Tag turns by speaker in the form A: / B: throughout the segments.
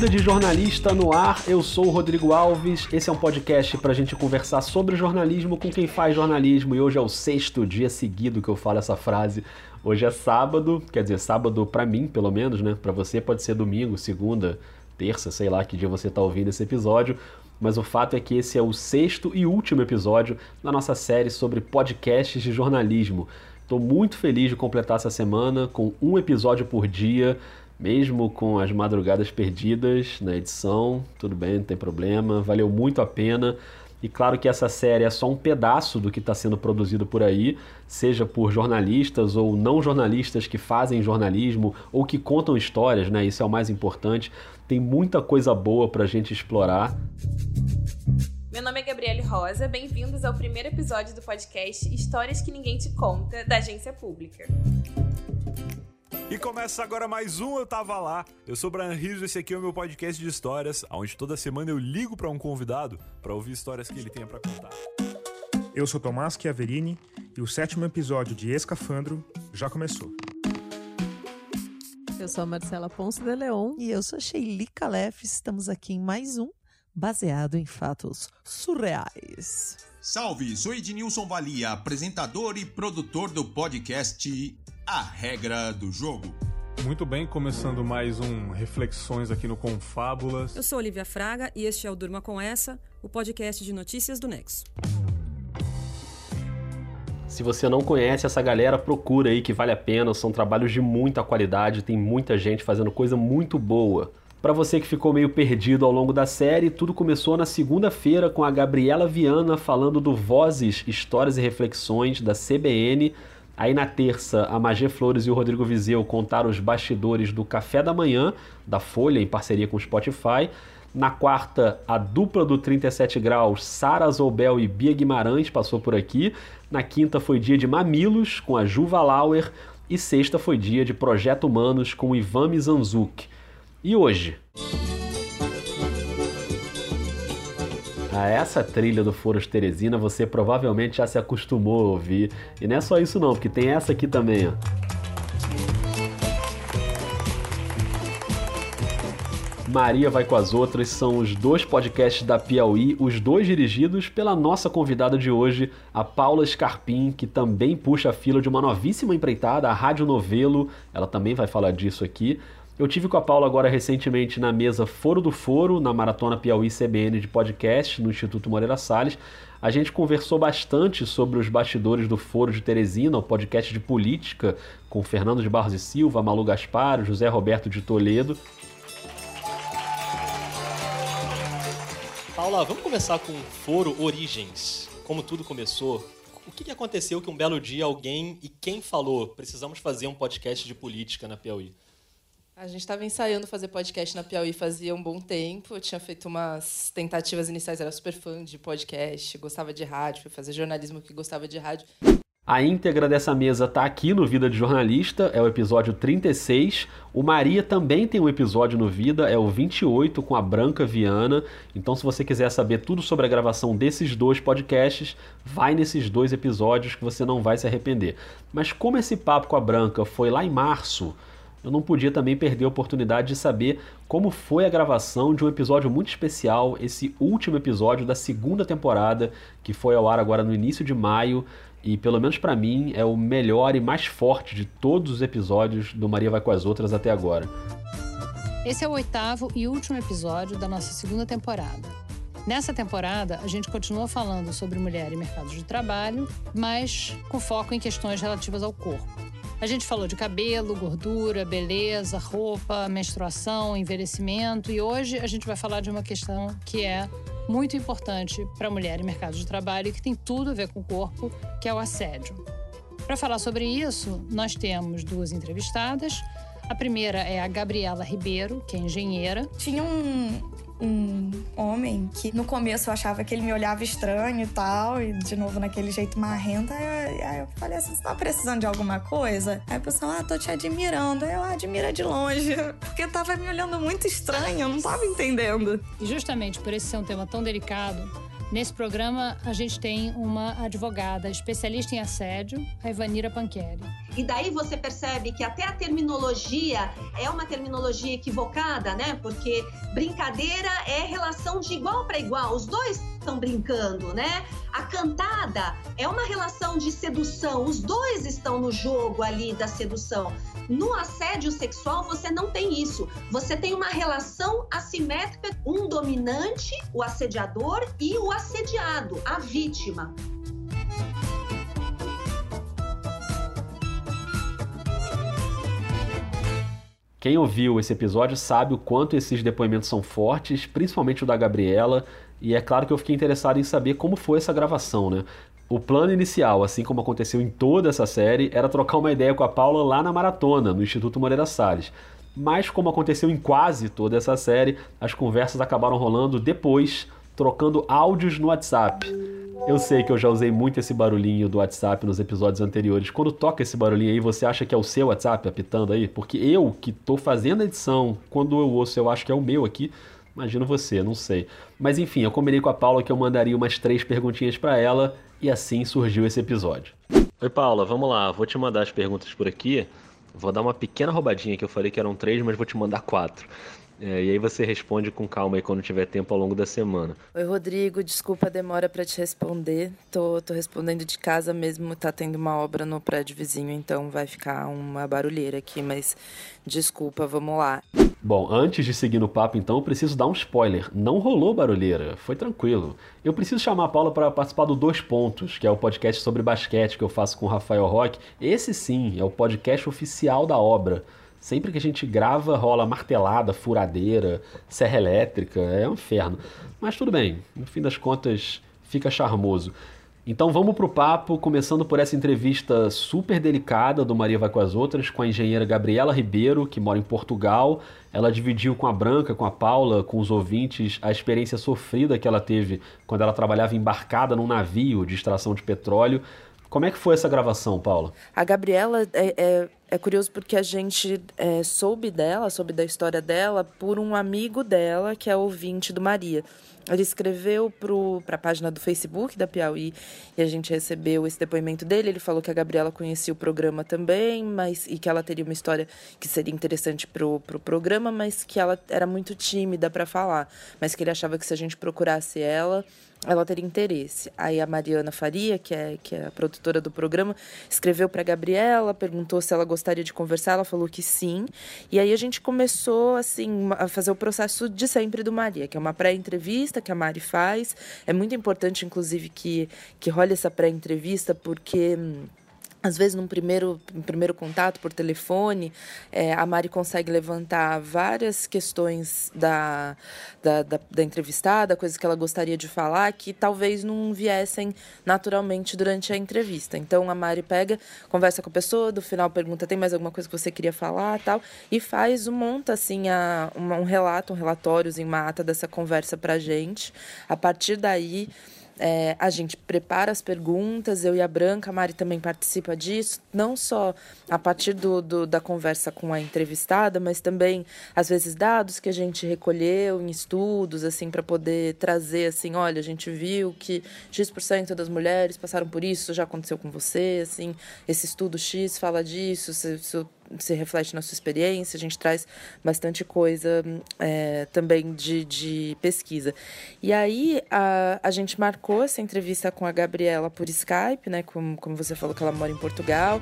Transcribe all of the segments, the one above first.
A: Vida de Jornalista no ar. Eu sou o Rodrigo Alves. Esse é um podcast para a gente conversar sobre jornalismo com quem faz jornalismo. E hoje é o sexto dia seguido que eu falo essa frase. Hoje é sábado, quer dizer, sábado para mim, pelo menos, né? Para você pode ser domingo, segunda, terça, sei lá que dia você está ouvindo esse episódio. Mas o fato é que esse é o sexto e último episódio da nossa série sobre podcasts de jornalismo. Estou muito feliz de completar essa semana com um episódio por dia mesmo com as madrugadas perdidas na edição, tudo bem, não tem problema, valeu muito a pena. E claro que essa série é só um pedaço do que está sendo produzido por aí, seja por jornalistas ou não jornalistas que fazem jornalismo ou que contam histórias, né? Isso é o mais importante. Tem muita coisa boa para a gente explorar.
B: Meu nome é Gabriele Rosa, bem-vindos ao primeiro episódio do podcast Histórias que Ninguém Te Conta, da Agência Pública.
C: E começa agora mais um Eu Tava Lá. Eu sou o Brian Rizzo, esse aqui é o meu podcast de histórias, onde toda semana eu ligo para um convidado para ouvir histórias que ele tenha para contar.
D: Eu sou Tomás Chiaverini e o sétimo episódio de Escafandro já começou.
E: Eu sou a Marcela Ponce de Leon
F: e eu sou a Sheili Calef. Estamos aqui em mais um baseado em fatos surreais.
G: Salve, sou Ednilson Valia, apresentador e produtor do podcast A Regra do Jogo.
H: Muito bem, começando mais um Reflexões aqui no Confábulas.
I: Eu sou Olivia Fraga e este é o Durma Com Essa, o podcast de notícias do Nexo.
A: Se você não conhece essa galera, procura aí que vale a pena, são trabalhos de muita qualidade, tem muita gente fazendo coisa muito boa. Para você que ficou meio perdido ao longo da série, tudo começou na segunda-feira com a Gabriela Viana falando do Vozes, Histórias e Reflexões da CBN. Aí na terça, a Magê Flores e o Rodrigo Vizeu contaram os bastidores do Café da Manhã, da Folha, em parceria com o Spotify. Na quarta, a dupla do 37 graus, Sara Zoubel e Bia Guimarães, passou por aqui. Na quinta foi dia de Mamilos, com a Juva Lauer. E sexta foi dia de Projeto Humanos, com o Ivan Mizanzuki. E hoje? A essa trilha do Foros Teresina você provavelmente já se acostumou a ouvir. E não é só isso não, porque tem essa aqui também, ó. Maria vai com as outras são os dois podcasts da Piauí, os dois dirigidos pela nossa convidada de hoje, a Paula Scarpim, que também puxa a fila de uma novíssima empreitada, a Rádio Novelo. Ela também vai falar disso aqui. Eu tive com a Paula agora recentemente na mesa Foro do Foro, na Maratona Piauí CBN de podcast, no Instituto Moreira Salles. A gente conversou bastante sobre os bastidores do Foro de Teresina, o podcast de política, com Fernando de Barros e Silva, Malu Gaspar, José Roberto de Toledo.
J: Paula, vamos começar com o Foro Origens. Como tudo começou, o que aconteceu que um belo dia alguém e quem falou precisamos fazer um podcast de política na Piauí?
K: A gente estava ensaiando fazer podcast na Piauí fazia um bom tempo. Eu tinha feito umas tentativas iniciais, era super fã de podcast, gostava de rádio, fui fazer jornalismo que gostava de rádio.
A: A íntegra dessa mesa está aqui no Vida de Jornalista, é o episódio 36. O Maria também tem um episódio no Vida, é o 28 com a Branca Viana. Então, se você quiser saber tudo sobre a gravação desses dois podcasts, vai nesses dois episódios que você não vai se arrepender. Mas como esse papo com a Branca foi lá em março, eu não podia também perder a oportunidade de saber como foi a gravação de um episódio muito especial, esse último episódio da segunda temporada, que foi ao ar agora no início de maio, e pelo menos para mim é o melhor e mais forte de todos os episódios do Maria Vai com as Outras até agora.
L: Esse é o oitavo e último episódio da nossa segunda temporada. Nessa temporada, a gente continua falando sobre mulher e mercado de trabalho, mas com foco em questões relativas ao corpo. A gente falou de cabelo, gordura, beleza, roupa, menstruação, envelhecimento e hoje a gente vai falar de uma questão que é muito importante para a mulher e mercado de trabalho e que tem tudo a ver com o corpo, que é o assédio. Para falar sobre isso, nós temos duas entrevistadas. A primeira é a Gabriela Ribeiro, que é engenheira.
M: Tinha um, um homem que no começo eu achava que ele me olhava estranho e tal, e de novo naquele jeito marrento. Aí eu, aí eu falei assim: você tá precisando de alguma coisa? Aí a pessoa, ah, tô te admirando. Aí eu admira de longe, porque tava me olhando muito estranho, eu não tava entendendo.
L: E justamente por esse ser um tema tão delicado, Nesse programa, a gente tem uma advogada especialista em assédio, a Ivanira Panqueri.
N: E daí você percebe que até a terminologia é uma terminologia equivocada, né? Porque brincadeira é relação de igual para igual, os dois estão brincando, né? A cantada é uma relação de sedução, os dois estão no jogo ali da sedução. No assédio sexual, você não tem isso. Você tem uma relação assimétrica, um dominante, o assediador, e o assediado, a vítima.
A: Quem ouviu esse episódio sabe o quanto esses depoimentos são fortes, principalmente o da Gabriela, e é claro que eu fiquei interessado em saber como foi essa gravação, né? O plano inicial, assim como aconteceu em toda essa série, era trocar uma ideia com a Paula lá na maratona, no Instituto Moreira Salles. Mas, como aconteceu em quase toda essa série, as conversas acabaram rolando depois, trocando áudios no WhatsApp. Eu sei que eu já usei muito esse barulhinho do WhatsApp nos episódios anteriores. Quando toca esse barulhinho aí, você acha que é o seu WhatsApp apitando aí? Porque eu, que tô fazendo a edição, quando eu ouço, eu acho que é o meu aqui. Imagino você, não sei. Mas enfim, eu combinei com a Paula que eu mandaria umas três perguntinhas para ela e assim surgiu esse episódio. Oi, Paula, vamos lá. Vou te mandar as perguntas por aqui. Vou dar uma pequena roubadinha que eu falei que eram três, mas vou te mandar quatro. É, e aí você responde com calma aí quando tiver tempo ao longo da semana.
K: Oi, Rodrigo, desculpa a demora para te responder. Tô, tô respondendo de casa mesmo, tá tendo uma obra no prédio vizinho, então vai ficar uma barulheira aqui, mas desculpa, vamos lá.
A: Bom, antes de seguir no papo, então, eu preciso dar um spoiler. Não rolou barulheira, foi tranquilo. Eu preciso chamar a Paula para participar do Dois Pontos, que é o podcast sobre basquete que eu faço com o Rafael Roque. Esse sim é o podcast oficial da obra. Sempre que a gente grava, rola martelada, furadeira, serra elétrica, é um inferno. Mas tudo bem, no fim das contas, fica charmoso. Então vamos pro papo, começando por essa entrevista super delicada do Maria Vai com as Outras, com a engenheira Gabriela Ribeiro, que mora em Portugal. Ela dividiu com a Branca, com a Paula, com os ouvintes, a experiência sofrida que ela teve quando ela trabalhava embarcada num navio de extração de petróleo. Como é que foi essa gravação, Paula?
K: A Gabriela é, é, é curioso porque a gente é, soube dela, soube da história dela, por um amigo dela, que é ouvinte do Maria. Ele escreveu para a página do Facebook da Piauí e a gente recebeu esse depoimento dele. Ele falou que a Gabriela conhecia o programa também, mas e que ela teria uma história que seria interessante para o pro programa, mas que ela era muito tímida para falar. Mas que ele achava que se a gente procurasse ela, ela teria interesse. Aí a Mariana Faria, que é, que é a produtora do programa, escreveu para Gabriela, perguntou se ela gostaria de conversar, ela falou que sim. E aí a gente começou assim a fazer o processo de sempre do Maria, que é uma pré-entrevista que a Mari faz. É muito importante, inclusive, que, que role essa pré-entrevista, porque hum, às vezes, num primeiro, um primeiro contato por telefone, é, a Mari consegue levantar várias questões da, da, da, da, entrevistada, coisas que ela gostaria de falar, que talvez não viessem naturalmente durante a entrevista. Então, a Mari pega, conversa com a pessoa, do final pergunta, tem mais alguma coisa que você queria falar, tal, e faz, monta, assim, a, um relato, um relatório, em uma ata dessa conversa pra gente. A partir daí... É, a gente prepara as perguntas, eu e a Branca, a Mari também participa disso, não só a partir do, do, da conversa com a entrevistada, mas também, às vezes, dados que a gente recolheu em estudos, assim, para poder trazer, assim, olha, a gente viu que X% das mulheres passaram por isso, já aconteceu com você, assim, esse estudo X fala disso, isso se reflete na sua experiência, a gente traz bastante coisa é, também de, de pesquisa. E aí a, a gente marcou essa entrevista com a Gabriela por Skype, né? Como, como você falou que ela mora em Portugal.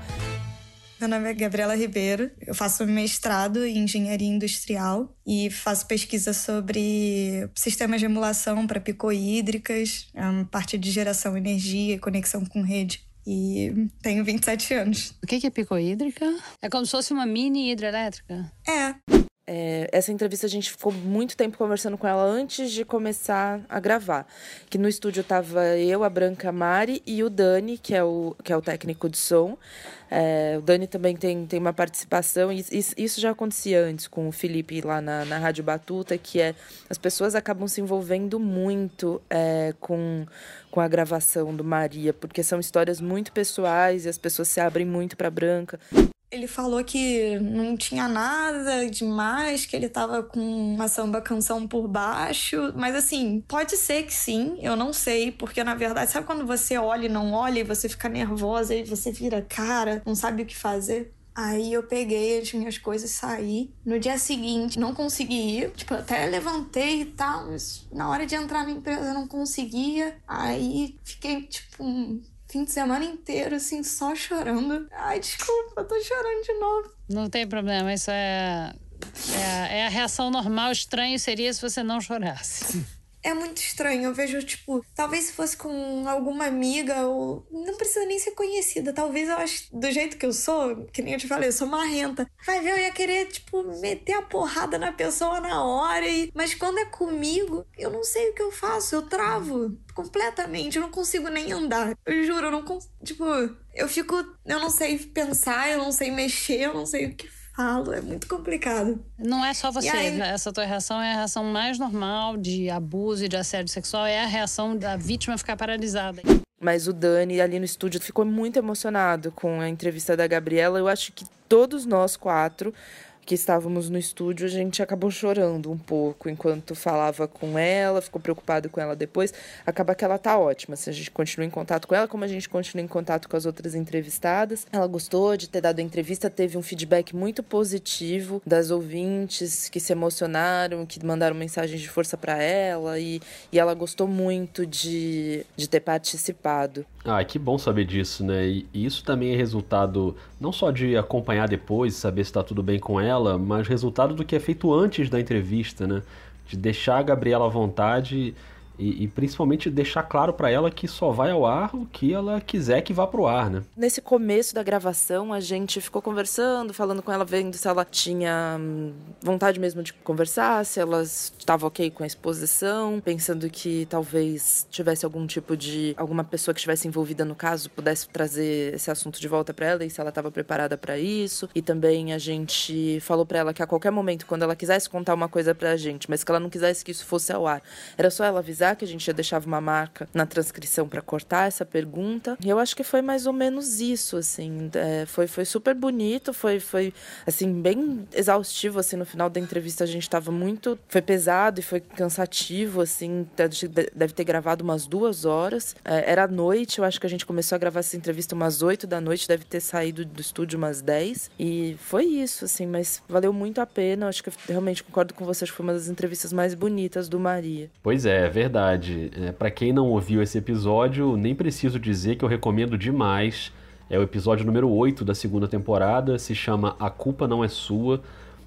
M: Meu nome é Gabriela Ribeiro, eu faço mestrado em engenharia industrial e faço pesquisa sobre sistemas de emulação para picohídricas, parte de geração de energia e conexão com rede e tenho 27 anos.
L: O que é picohídrica? É como se fosse uma mini hidrelétrica?
M: É.
K: É, essa entrevista a gente ficou muito tempo conversando com ela antes de começar a gravar. Que no estúdio tava eu, a Branca Mari e o Dani, que é o, que é o técnico de som. É, o Dani também tem, tem uma participação, e isso, já acontecia antes com o Felipe lá na, na Rádio Batuta, que é as pessoas acabam se envolvendo muito é, com, com a gravação do Maria, porque são histórias muito pessoais e as pessoas se abrem muito para Branca.
M: Ele falou que não tinha nada demais, que ele tava com uma samba canção por baixo. Mas assim, pode ser que sim, eu não sei, porque na verdade, sabe quando você olha e não olha e você fica nervosa e você vira cara, não sabe o que fazer? Aí eu peguei as minhas coisas e saí. No dia seguinte, não consegui ir. Tipo, até levantei e tal, mas na hora de entrar na empresa eu não conseguia. Aí fiquei, tipo, fim de semana inteiro, assim, só chorando. Ai, desculpa, eu tô chorando de novo.
L: Não tem problema, isso é. É a, é a reação normal. Estranho seria se você não chorasse.
M: É muito estranho. Eu vejo, tipo, talvez se fosse com alguma amiga ou. Não precisa nem ser conhecida. Talvez eu acho, do jeito que eu sou, que nem eu te falei, eu sou marrenta. Vai ver, eu ia querer, tipo, meter a porrada na pessoa na hora. E... Mas quando é comigo, eu não sei o que eu faço. Eu travo completamente. Eu não consigo nem andar. Eu juro, eu não consigo. Tipo, eu fico. Eu não sei pensar, eu não sei mexer, eu não sei o que falo, é muito complicado.
L: Não é só você,
M: aí...
L: essa tua reação é a reação mais normal de abuso e de assédio sexual, é a reação da vítima ficar paralisada.
K: Mas o Dani ali no estúdio ficou muito emocionado com a entrevista da Gabriela. Eu acho que todos nós quatro que estávamos no estúdio, a gente acabou chorando um pouco enquanto falava com ela, ficou preocupado com ela depois. Acaba que ela tá ótima. Se a gente continua em contato com ela, como a gente continua em contato com as outras entrevistadas. Ela gostou de ter dado a entrevista, teve um feedback muito positivo das ouvintes que se emocionaram, que mandaram mensagens de força para ela e, e ela gostou muito de, de ter participado.
A: Ah, que bom saber disso, né? E isso também é resultado não só de acompanhar depois, saber se está tudo bem com ela mas resultado do que é feito antes da entrevista, né? De deixar a Gabriela à vontade e, e, principalmente deixar claro para ela que só vai ao ar o que ela quiser que vá pro ar, né?
K: Nesse começo da gravação, a gente ficou conversando, falando com ela, vendo se ela tinha hum, vontade mesmo de conversar, se ela estava ok com a exposição, pensando que talvez tivesse algum tipo de alguma pessoa que estivesse envolvida no caso pudesse trazer esse assunto de volta para ela e se ela estava preparada para isso. E também a gente falou para ela que a qualquer momento, quando ela quisesse contar uma coisa pra gente, mas que ela não quisesse que isso fosse ao ar, era só ela avisar que a gente já deixava uma marca na transcrição para cortar essa pergunta. E eu acho que foi mais ou menos isso, assim. É, foi, foi super bonito, foi, foi, assim, bem exaustivo, assim, no final da entrevista a gente estava muito... Foi pesado e foi cansativo, assim. Deve ter gravado umas duas horas. É, era noite, eu acho que a gente começou a gravar essa entrevista umas oito da noite, deve ter saído do estúdio umas dez. E foi isso, assim, mas valeu muito a pena. Eu acho que realmente concordo com vocês, foi uma das entrevistas mais bonitas do Maria.
A: Pois é, é verdade verdade. É, para quem não ouviu esse episódio, nem preciso dizer que eu recomendo demais. É o episódio número 8 da segunda temporada, se chama A Culpa Não É Sua.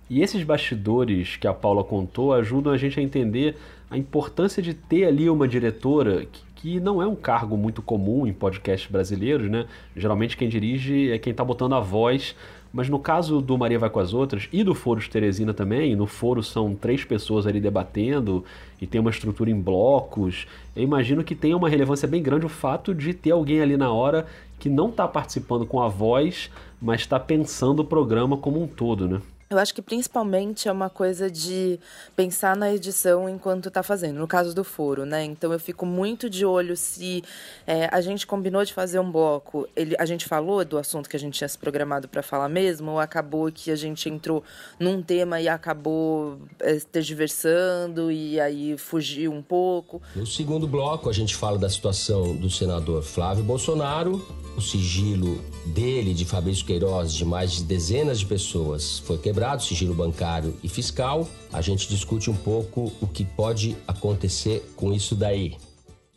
A: E esses bastidores que a Paula contou ajudam a gente a entender a importância de ter ali uma diretora que, que não é um cargo muito comum em podcasts brasileiros, né? Geralmente quem dirige é quem está botando a voz mas no caso do Maria Vai com as Outras e do Foro de Teresina também, no Foro são três pessoas ali debatendo e tem uma estrutura em blocos. Eu imagino que tenha uma relevância bem grande o fato de ter alguém ali na hora que não está participando com a voz, mas está pensando o programa como um todo, né?
K: Eu acho que principalmente é uma coisa de pensar na edição enquanto está fazendo, no caso do foro, né? Então eu fico muito de olho se é, a gente combinou de fazer um bloco, ele, a gente falou do assunto que a gente tinha se programado para falar mesmo, ou acabou que a gente entrou num tema e acabou é, tergiversando e aí fugiu um pouco.
O: No segundo bloco a gente fala da situação do senador Flávio Bolsonaro o sigilo dele, de Fabrício Queiroz, de mais de dezenas de pessoas foi quebrado, sigilo bancário e fiscal. A gente discute um pouco o que pode acontecer com isso daí.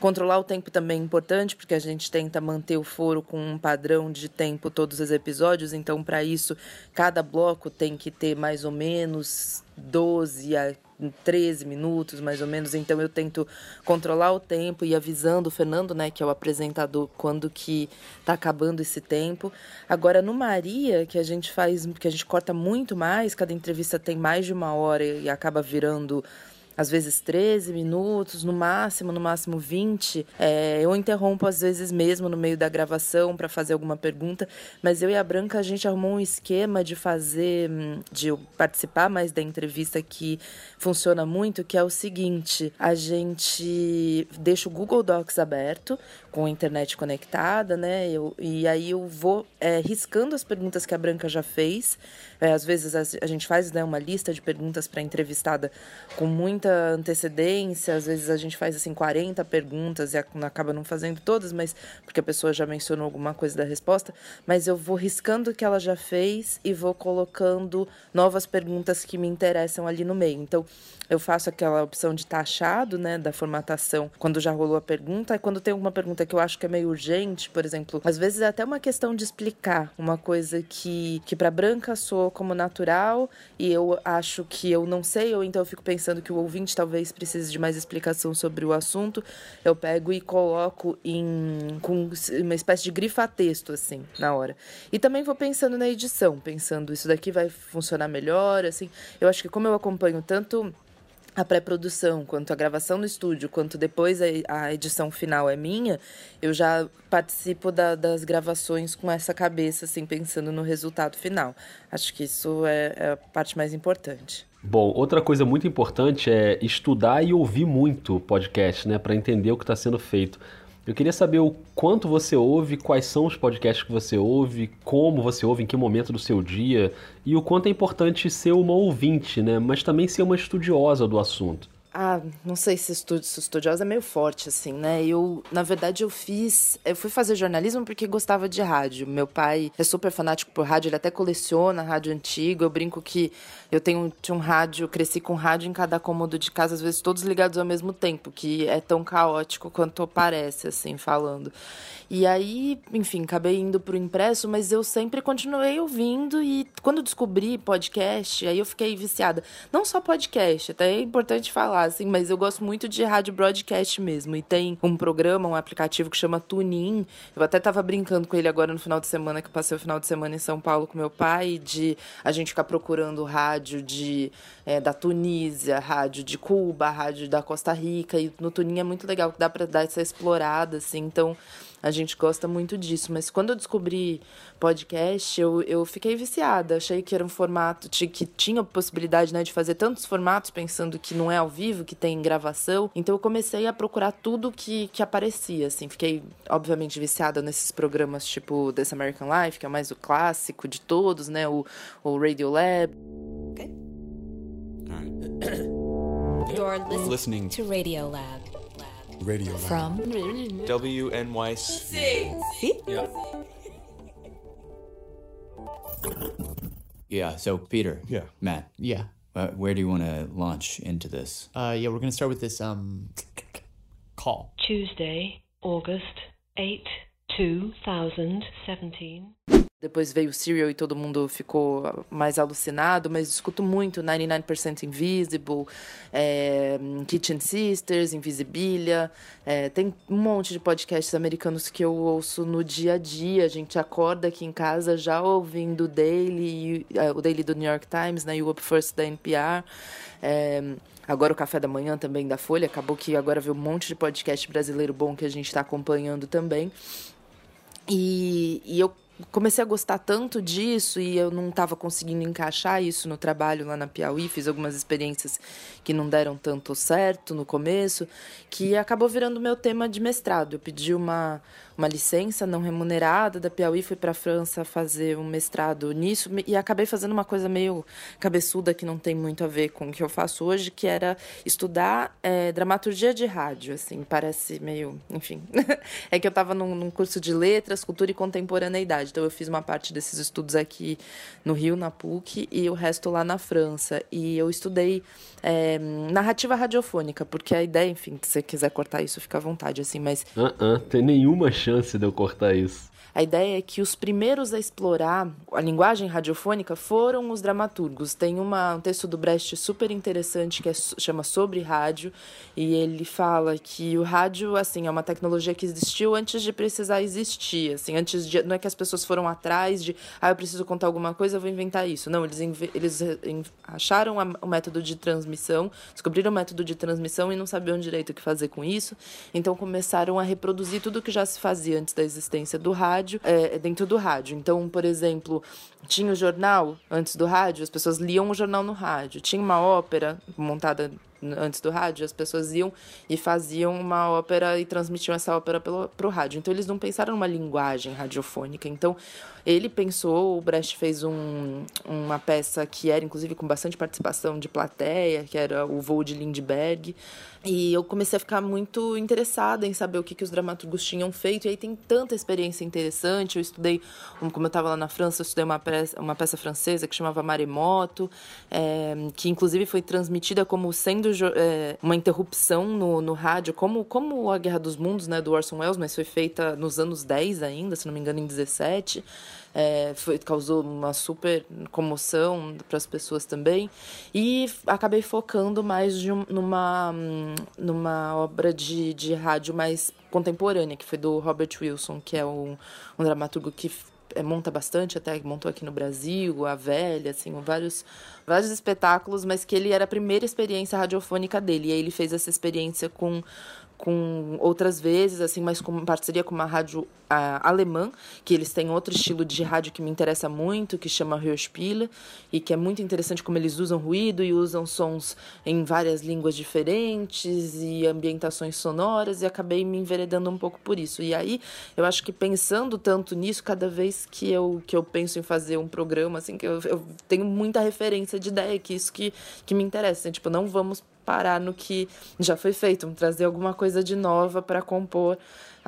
K: Controlar o tempo também é importante, porque a gente tenta manter o foro com um padrão de tempo todos os episódios, então para isso cada bloco tem que ter mais ou menos 12 a 13 minutos, mais ou menos. Então eu tento controlar o tempo e avisando o Fernando, né, que é o apresentador, quando que tá acabando esse tempo. Agora no Maria, que a gente faz, que a gente corta muito mais, cada entrevista tem mais de uma hora e acaba virando às vezes 13 minutos, no máximo, no máximo 20. É, eu interrompo às vezes mesmo no meio da gravação para fazer alguma pergunta, mas eu e a Branca a gente arrumou um esquema de fazer, hum, de participar mais da entrevista que funciona muito, que é o seguinte: a gente deixa o Google Docs aberto, com a internet conectada, né? Eu, e aí eu vou é, riscando as perguntas que a Branca já fez. É, às vezes a, gente faz né, uma lista de perguntas para a entrevistada com muita antecedência, às vezes a gente faz assim 40 perguntas e acaba não fazendo todas, mas porque a pessoa já mencionou alguma coisa da resposta, mas eu vou riscando o que ela já fez e vou colocando novas perguntas que me interessam ali no meio. Então, eu faço aquela opção de taxado, né, da formatação, quando já rolou a pergunta, e quando tem alguma pergunta que eu acho que é meio urgente, por exemplo, às vezes é até uma questão de explicar uma coisa que, que para branca soa como natural e eu acho que eu não sei, ou então eu fico pensando que o ouvinte talvez precise de mais explicação sobre o assunto, eu pego e coloco em com uma espécie de grifa-texto, assim, na hora. E também vou pensando na edição, pensando isso daqui vai funcionar melhor, assim. Eu acho que como eu acompanho tanto a pré-produção, quanto a gravação no estúdio, quanto depois a, edição final é minha, eu já participo da, das gravações com essa cabeça, assim, pensando no resultado final. Acho que isso é, é a parte mais importante.
A: Bom, outra coisa muito importante é estudar e ouvir muito podcast, né, para entender o que está sendo feito. Eu queria saber o quanto você ouve, quais são os podcasts que você ouve, como você ouve, em que momento do seu dia, e o quanto é importante ser uma ouvinte, né? Mas também ser uma estudiosa do assunto.
K: Ah, não sei se, estudiosa é meio forte, assim, né? Eu, na verdade, eu fiz. Eu fui fazer jornalismo porque gostava de rádio. Meu pai é super fanático por rádio, ele até coleciona rádio antigo. Eu brinco que eu tenho tinha um rádio, cresci com rádio em cada cômodo de casa, às vezes todos ligados ao mesmo tempo, que é tão caótico quanto parece, assim, falando. E aí, enfim, acabei indo pro impresso, mas eu sempre continuei ouvindo e quando descobri podcast, aí eu fiquei viciada. Não só podcast, até é importante falar, assim, mas eu gosto muito de rádio broadcast mesmo. E tem um programa, um aplicativo que chama TuneIn. Eu até tava brincando com ele agora no final de semana, que eu passei o final de semana em São Paulo com meu pai, de a gente ficar procurando rádio de é, da Tunísia, rádio de Cuba, rádio da Costa Rica. E no TuneIn é muito legal, dá pra dar essa explorada, assim. Então, a gente gosta muito disso. Mas quando eu descobri podcast, eu, eu fiquei viciada. Achei que era um formato que tinha possibilidade né, de fazer tantos formatos, pensando que não é ao vivo, que tem gravação. Então eu comecei a procurar tudo que, que aparecia. Assim. Fiquei, obviamente, viciada nesses programas tipo This American Life, que é mais o clássico de todos, né? O, o Radio Lab. Okay.
P: You're listening to Radio Lab.
Q: Radio
P: From
Q: WNYC.
P: See?
Q: Yeah.
R: Yeah, so Peter.
Q: Yeah.
R: Matt.
S: Yeah.
R: Uh, where do you want to launch into this?
S: Uh, yeah, we're going to start with this um call.
T: Tuesday, August 8, 2017.
K: Depois veio o Serial e todo mundo ficou mais alucinado, mas escuto muito 99% Invisible, é, Kitchen Sisters, Invisibilia. É, tem um monte de podcasts americanos que eu ouço no dia a dia. A gente acorda aqui em casa já ouvindo o Daily, é, o Daily do New York Times, né, e o Up First da NPR. É, agora o Café da Manhã também da Folha. Acabou que agora veio um monte de podcast brasileiro bom que a gente está acompanhando também. E, e eu comecei a gostar tanto disso e eu não estava conseguindo encaixar isso no trabalho lá na Piauí, fiz algumas experiências que não deram tanto certo no começo, que acabou virando meu tema de mestrado. Eu pedi uma uma licença não remunerada da Piauí, fui para a França fazer um mestrado nisso e acabei fazendo uma coisa meio cabeçuda que não tem muito a ver com o que eu faço hoje, que era estudar é, dramaturgia de rádio, assim, parece meio, enfim. é que eu estava num, num, curso de letras, cultura e contemporaneidade, então eu fiz uma parte desses estudos aqui no Rio, na PUC, e o resto lá na França. E eu estudei é, narrativa radiofônica, porque a ideia, enfim, se você quiser cortar isso, fica à vontade, assim, mas...
A: Uh -uh, tem nenhuma chance de eu cortar isso.
K: A ideia é que os primeiros a explorar a linguagem radiofônica foram os dramaturgos. Tem uma, um texto do Brecht super interessante que é, chama Sobre Rádio, e ele fala que o rádio assim é uma tecnologia que existiu antes de precisar existir. Assim, antes de, não é que as pessoas foram atrás de, ah, eu preciso contar alguma coisa, vou inventar isso. Não, eles, eles acharam a, o método de transmissão, descobriram o método de transmissão e não sabiam direito o que fazer com isso. Então começaram a reproduzir tudo o que já se fazia antes da existência do rádio, é, dentro do rádio. Então, por exemplo, tinha o jornal antes do rádio, as pessoas liam o jornal no rádio. Tinha uma ópera montada antes do rádio, as pessoas iam e faziam uma ópera e transmitiam essa ópera para o rádio. Então, eles não pensaram numa linguagem radiofônica. Então, ele pensou, o Brecht fez um, uma peça que era, inclusive, com bastante participação de plateia, que era o Voo de Lindbergh. E eu comecei a ficar muito interessada em saber o que, que os dramaturgos tinham feito. E aí tem tanta experiência interessante. Eu estudei, como eu estava lá na França, eu estudei uma uma peça francesa que chamava Maremoto, é, que inclusive foi transmitida como sendo é, uma interrupção no, no rádio, como, como a Guerra dos Mundos, né, do Orson Welles, mas foi feita nos anos 10 ainda, se não me engano, em 17 é, foi, causou uma super comoção para as pessoas também. E acabei focando mais um, numa, numa obra de, de rádio mais contemporânea, que foi do Robert Wilson, que é um, um dramaturgo que monta bastante, até montou aqui no Brasil, A Velha, assim, vários, vários espetáculos, mas que ele era a primeira experiência radiofônica dele. E aí ele fez essa experiência com com outras vezes, assim, mas com parceria com uma rádio alemã, que eles têm outro estilo de rádio que me interessa muito, que chama Hörspiele, e que é muito interessante como eles usam ruído e usam sons em várias línguas diferentes e ambientações sonoras, e acabei me enveredando um pouco por isso. E aí, eu acho que pensando tanto nisso, cada vez que eu, que eu penso em fazer um programa, assim, que eu, eu tenho muita referência de ideia, que isso que, que me interessa. Assim, tipo, não vamos parar no que já foi feito, trazer alguma coisa de nova para compor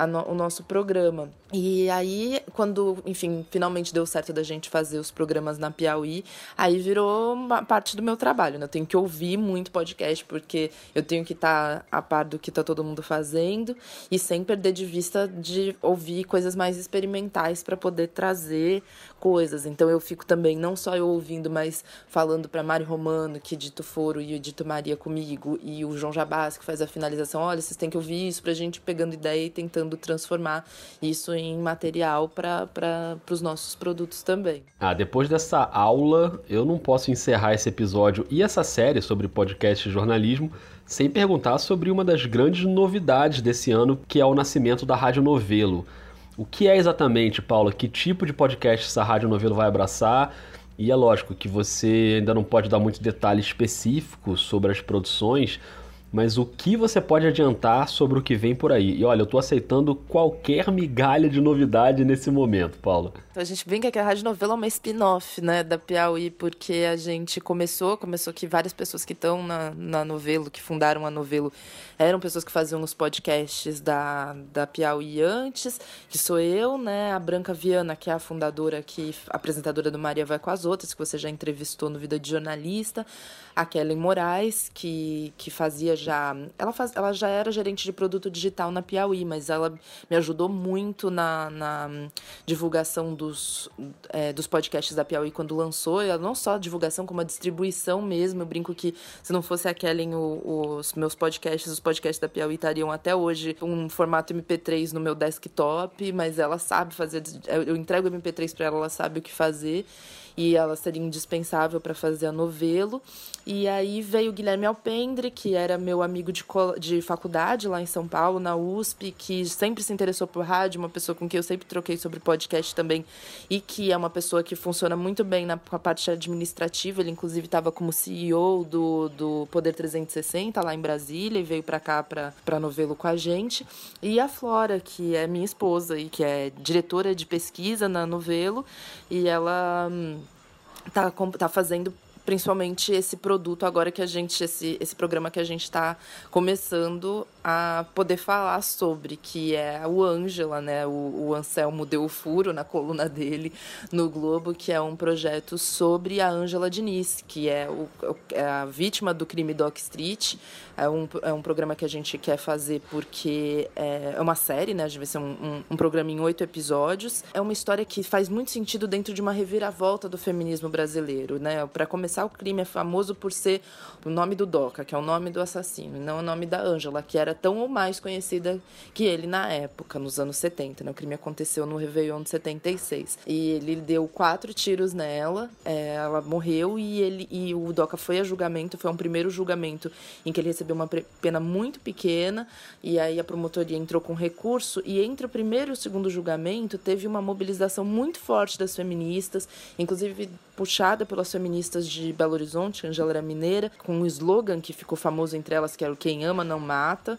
K: no, o nosso programa. E aí, quando, enfim, finalmente deu certo da gente fazer os programas na Piauí, aí virou uma parte do meu trabalho, né? Eu tenho que ouvir muito podcast, porque eu tenho que estar tá a par do que está todo mundo fazendo e sem perder de vista de ouvir coisas mais experimentais para poder trazer coisas. Então eu fico também, não só eu ouvindo, mas falando para Mari Romano, que edita o Foro e edita Maria comigo, e o João Jabás, que faz a finalização. Olha, vocês têm que ouvir isso pra gente pegando ideia e tentando transformar isso em material para os nossos produtos também.
A: Ah, depois dessa aula, eu não posso encerrar esse episódio e essa série sobre podcast e jornalismo sem perguntar sobre uma das grandes novidades desse ano, que é o nascimento da Rádio Novelo. O que é exatamente, Paula? Que tipo de podcast essa Rádio Novelo vai abraçar? E é lógico que você ainda não pode dar muito detalhe específico sobre as produções, mas o que você pode adiantar sobre o que vem por aí? E olha, eu estou aceitando qualquer migalha de novidade nesse momento, Paula.
K: A gente brinca que a Rádio Novela é uma spin-off, né, da Piauí, porque a gente começou, começou que várias pessoas que estão na, na Novelo, que fundaram a Novelo, eram pessoas que faziam os podcasts da, da Piauí antes, que sou eu, né, a Branca Viana, que é a fundadora, que apresentadora do Maria Vai com as Outras, que você já entrevistou no Vida de Jornalista, a Kellen Moraes, que, que fazia já. Ela, faz, ela já era gerente de produto digital na Piauí, mas ela me ajudou muito na, na divulgação dos, é, dos podcasts da Piauí quando lançou. Ela não só a divulgação, como a distribuição mesmo. Eu brinco que se não fosse a Kellen, o, os meus podcasts, os podcasts da Piauí estariam até hoje um formato MP3 no meu desktop, mas ela sabe fazer. Eu entrego o MP3 para ela, ela sabe o que fazer e ela seria indispensável para fazer a novelo. E aí veio o Guilherme Alpendre, que era meu amigo de, de faculdade lá em São Paulo, na USP, que sempre se interessou por rádio, uma pessoa com quem eu sempre troquei sobre podcast também, e que é uma pessoa que funciona muito bem na parte administrativa. Ele, inclusive, estava como CEO do, do Poder 360 lá em Brasília e veio para cá para novelo com a gente. E a Flora, que é minha esposa e que é diretora de pesquisa na novelo, e ela hum, tá, tá fazendo principalmente esse produto agora que a gente, esse, esse programa que a gente está começando a poder falar sobre, que é o Ângela, né? O, o Anselmo deu o furo na coluna dele no Globo, que é um projeto sobre a Ângela Diniz, que é, o, é a vítima do crime Doc Street. É um, é um programa que a gente quer fazer porque é, é uma série, né? A gente vai ser um, um, um programa em oito episódios. É uma história que faz muito sentido dentro de uma reviravolta do feminismo brasileiro, né? Para começar, o crime é famoso por ser o nome do Doca, que é o nome do assassino, não o nome da Ângela, que era tão ou mais conhecida que ele na época, nos anos 70. Né? O crime aconteceu no Réveillon de 76. E ele deu quatro tiros nela, é, ela morreu e ele e o Doca foi a julgamento, foi um primeiro julgamento em que ele recebeu uma pena muito pequena, e aí a promotoria entrou com recurso, e entre o primeiro e o segundo julgamento teve uma mobilização muito forte das feministas, inclusive puxada pelas feministas de Belo Horizonte, Angela era mineira, com um slogan que ficou famoso entre elas, que era o Quem Ama Não Mata.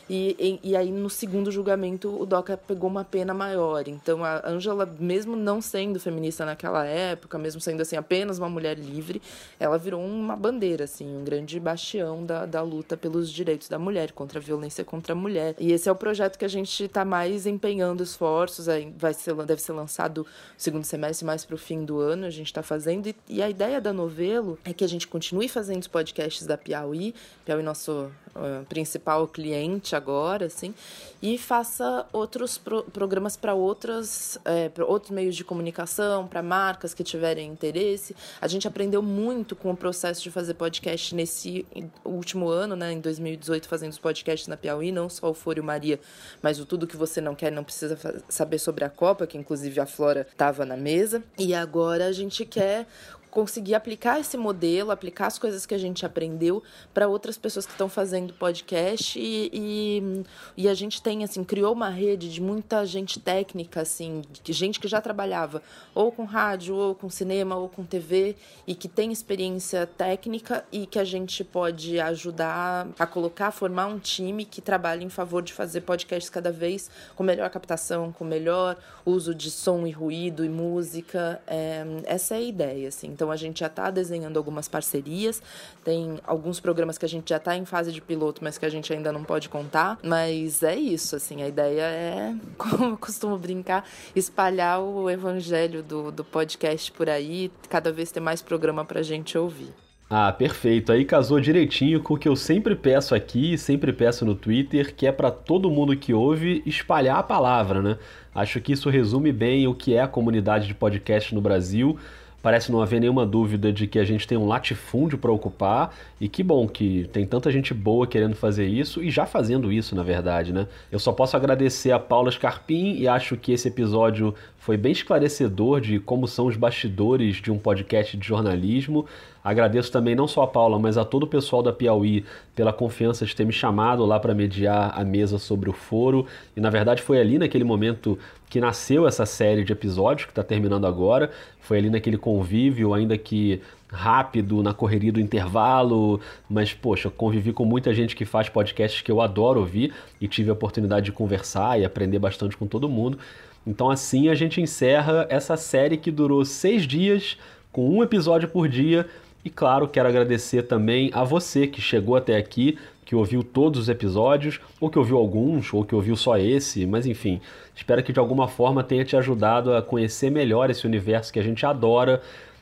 K: E, e, e, aí, no segundo julgamento, o Doca pegou uma pena maior. Então, a Angela, mesmo não sendo feminista naquela época, mesmo sendo assim apenas uma mulher livre, ela virou uma bandeira, assim, um grande bastião da, da luta pelos direitos da mulher, contra a violência contra a mulher. E esse é o projeto que a gente está mais empenhando esforços. Vai ser, deve ser lançado no segundo semestre, mais para o fim do ano. A gente está fazendo. E, e, a ideia da novelo é que a gente continue fazendo os podcasts da Piauí. Piauí, nosso uh, principal cliente agora, assim, e faça outros pro programas para outras, é, outros meios de comunicação, para marcas que tiverem interesse. A gente aprendeu muito com o processo de fazer podcast nesse último ano, né, em 2018, fazendo os podcasts na Piauí, não só o Fório Maria, mas o Tudo que Você Não Quer Não Precisa Saber sobre a Copa, que inclusive a Flora estava na mesa. E agora a gente quer conseguir aplicar esse modelo, aplicar as coisas que a gente aprendeu para outras pessoas que estão fazendo podcast e, e, e, a gente tem assim criou uma rede de muita gente técnica assim, de gente que já trabalhava ou com rádio, ou com cinema, ou com TV e que tem experiência técnica e que a gente pode ajudar a colocar, formar um time que trabalhe em favor de fazer podcasts cada vez com melhor captação, com melhor uso de som e ruído e música. É, essa é a ideia assim. Então a gente já está desenhando algumas parcerias, tem alguns programas que a gente já está em fase de piloto, mas que a gente ainda não pode contar. Mas é isso, assim, a ideia é, como eu costumo brincar, espalhar o evangelho do, do podcast por aí, cada vez ter mais programa para a gente ouvir.
A: Ah, perfeito. Aí casou direitinho com o que eu sempre peço aqui, sempre peço no Twitter, que é para todo mundo que ouve espalhar a palavra, né? Acho que isso resume bem o que é a comunidade de podcast no Brasil parece não haver nenhuma dúvida de que a gente tem um latifúndio para ocupar e que bom que tem tanta gente boa querendo fazer isso e já fazendo isso, na verdade, né? Eu só posso agradecer a Paula Scarpim e acho que esse episódio foi bem esclarecedor de como são os bastidores de um podcast de jornalismo. Agradeço também não só a Paula, mas a todo o pessoal da Piauí pela confiança de ter me chamado lá para mediar a mesa sobre o foro. E na verdade foi ali naquele momento que nasceu essa série de episódios que está terminando agora. Foi ali naquele convívio, ainda que rápido, na correria do intervalo, mas poxa, convivi com muita gente que faz podcasts que eu adoro ouvir e tive a oportunidade de conversar e aprender bastante com todo mundo. Então assim a gente encerra essa série que durou seis dias, com um episódio por dia. E claro, quero agradecer também a você que chegou até aqui, que ouviu todos os episódios, ou que ouviu alguns, ou que ouviu só esse, mas enfim, espero que de alguma forma tenha te ajudado a conhecer melhor esse universo que a gente adora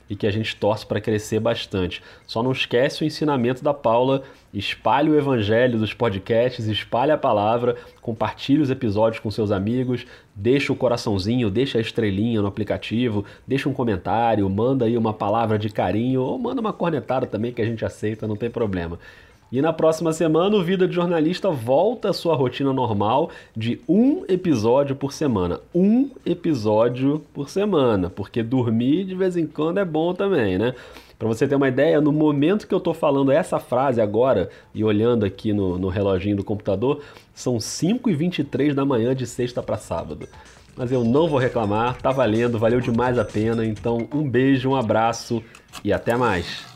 A: e que a gente torce para crescer bastante. Só não esquece o ensinamento da Paula, espalhe o evangelho dos podcasts, espalhe a palavra, compartilhe os episódios com seus amigos, deixa o coraçãozinho, deixa a estrelinha no aplicativo, deixa um comentário, manda aí uma palavra de carinho ou manda uma cornetada também que a gente aceita, não tem problema. E na próxima semana, o Vida de Jornalista volta à sua rotina normal de um episódio por semana. Um episódio por semana, porque dormir de vez em quando é bom também, né? Para você ter uma ideia, no momento que eu estou falando essa frase agora, e olhando aqui no, no reloginho do computador, são 5h23 da manhã de sexta para sábado. Mas eu não vou reclamar, tá valendo, valeu demais a pena. Então, um beijo, um abraço e até mais.